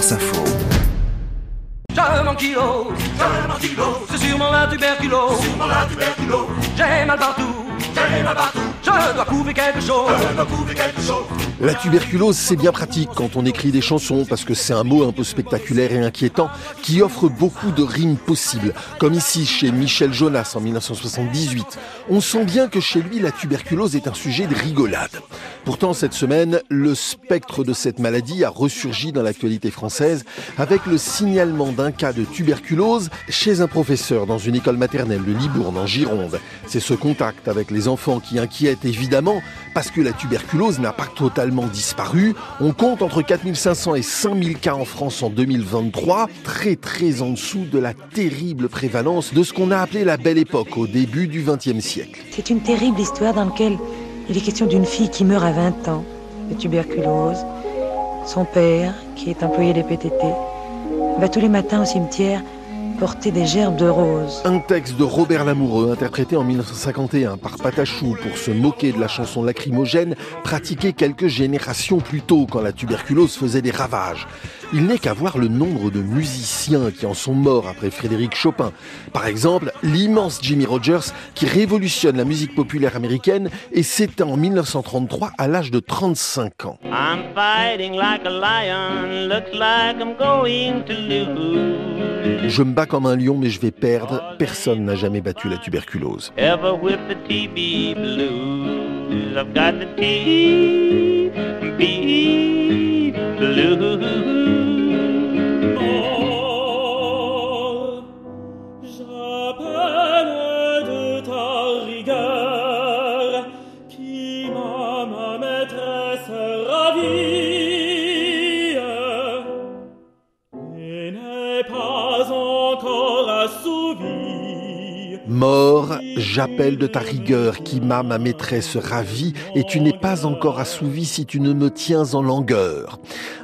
France Info. Je m'ankylose, je m'ankylose, c'est sûrement la tuberculose, c'est sûrement la tuberculose. J'ai mal partout, j'ai mal partout, je dois couper quelque chose, je dois couper quelque chose. La tuberculose, c'est bien pratique quand on écrit des chansons parce que c'est un mot un peu spectaculaire et inquiétant qui offre beaucoup de rimes possibles. Comme ici chez Michel Jonas en 1978. On sent bien que chez lui, la tuberculose est un sujet de rigolade. Pourtant, cette semaine, le spectre de cette maladie a ressurgi dans l'actualité française avec le signalement d'un cas de tuberculose chez un professeur dans une école maternelle de Libourne en Gironde. C'est ce contact avec les enfants qui inquiète évidemment parce que la tuberculose n'a pas totalement disparu. On compte entre 4500 et 5000 cas en France en 2023, très très en dessous de la terrible prévalence de ce qu'on a appelé la belle époque au début du XXe siècle. C'est une terrible histoire dans laquelle il est question d'une fille qui meurt à 20 ans de tuberculose. Son père, qui est employé des PTT, va tous les matins au cimetière Un texte de Robert Lamoureux, interprété en 1951 par Patachou pour se moquer de la chanson lacrymogène, pratiquée quelques générations plus tôt quand la tuberculose faisait des ravages. Il n'est qu'à voir le nombre de musiciens qui en sont morts après Frédéric Chopin. Par exemple, l'immense Jimmy Rogers qui révolutionne la musique populaire américaine et s'éteint en 1933 à l'âge de 35 ans. I'm fighting like a lion, looks like I'm going to lose. Je me bats comme un lion mais je vais perdre. Personne n'a jamais battu la tuberculose. Ever with the TB blues, I've got the TB blues. Mort, j'appelle de ta rigueur qui m'a ma maîtresse ravie et tu n'es pas encore assouvi si tu ne me tiens en langueur.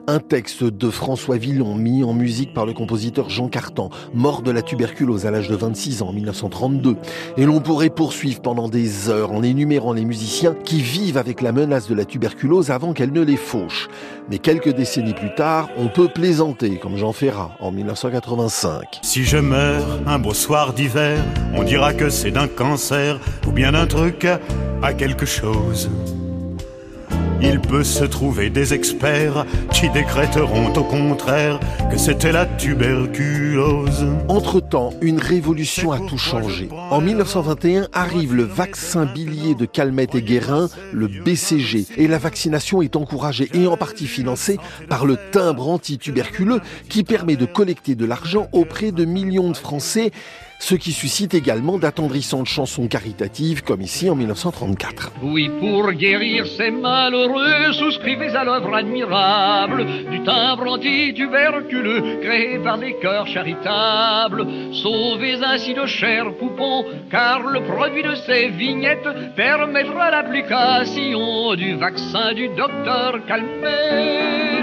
Un texte de François Villon mis en musique par le compositeur Jean Cartan, mort de la tuberculose à l'âge de 26 ans en 1932. Et l'on pourrait poursuivre pendant des heures en énumérant les musiciens qui vivent avec la menace de la tuberculose avant qu'elle ne les fauche. Mais quelques décennies plus tard, on peut plaisanter, comme Jean Ferrat en 1985. Si je meurs un beau soir d'hiver, on dira que c'est d'un cancer ou bien d'un truc à quelque chose. Il peut se trouver des experts qui décréteront au contraire que c'était la tuberculose. Entre-temps, une révolution a tout changé. En 1921 arrive le vaccin bilier de Calmette et Guérin, le BCG, et la vaccination est encouragée et en partie financée par le timbre antituberculeux qui permet de collecter de l'argent auprès de millions de Français ce qui suscite également d'attendrissantes chansons caritatives comme ici en 1934. Oui, pour guérir ces malheureux, souscrivez à l'œuvre admirable du timbre antituberculeux créé par des cœurs charitables. Sauvez ainsi de chers poupons, car le produit de ces vignettes permettra l'application du vaccin du docteur Calmette.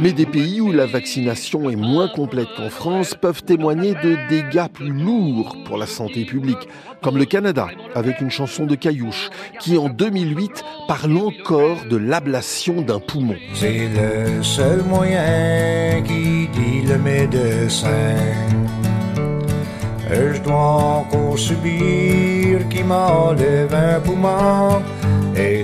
Mais des pays où la vaccination est moins complète qu'en France peuvent témoigner de dégâts plus lourds pour la santé publique, comme le Canada, avec une chanson de Caillouche, qui en 2008 parle encore de l'ablation d'un poumon. C'est le seul moyen qui dit le médecin. Je dois encore subir m'enlève un poumon?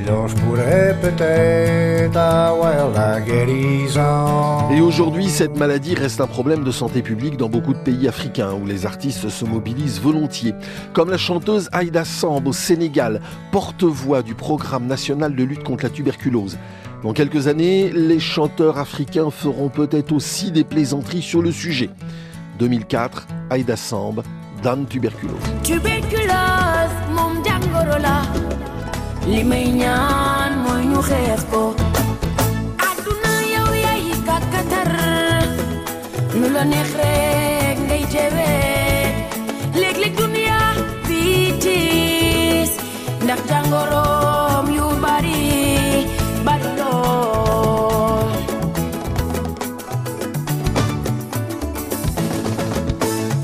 Et là, je pourrais peut-être avoir la guérison. Et aujourd'hui, cette maladie reste un problème de santé publique dans beaucoup de pays africains où les artistes se mobilisent volontiers. Comme la chanteuse Aïda Samb au Sénégal, porte-voix du programme national de lutte contre la tuberculose. Dans quelques années, les chanteurs africains feront peut-être aussi des plaisanteries sur le sujet. 2004, Aïda Samb, Dame Tuberculose. tuberculose li may ñaan mooy ñu xeex ko àdduna yow yaay kàkkatar nu la neex rek ngay jewee léeg-léeg dunya fii tiis ndax jàngoroom yu bari bari lool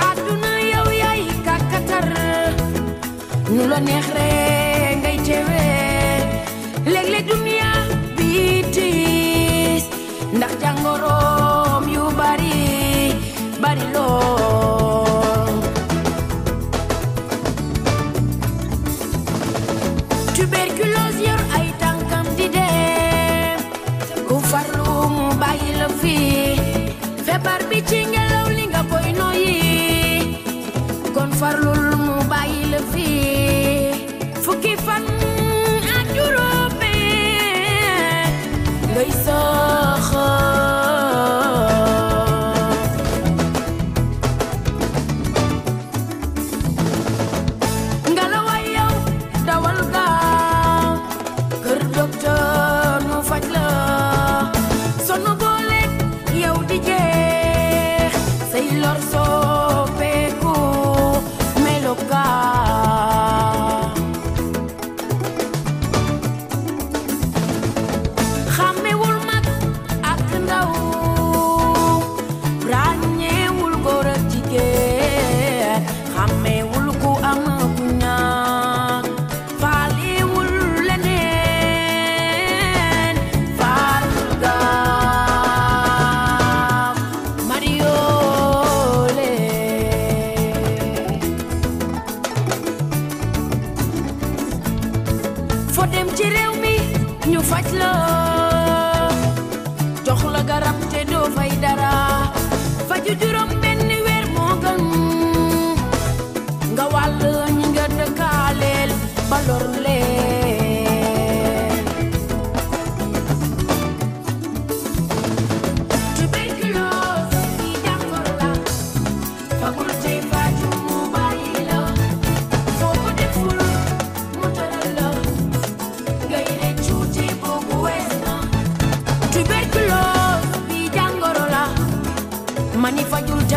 àdduna yow yaay tuberculose yor ay tànkam di dem ku farlu mu bàyyi la fii feebar bi ci ngelaw li nga koy noyyi kon farlul faj la jox la garab te doo fay dara. Faju juróom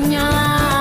nhau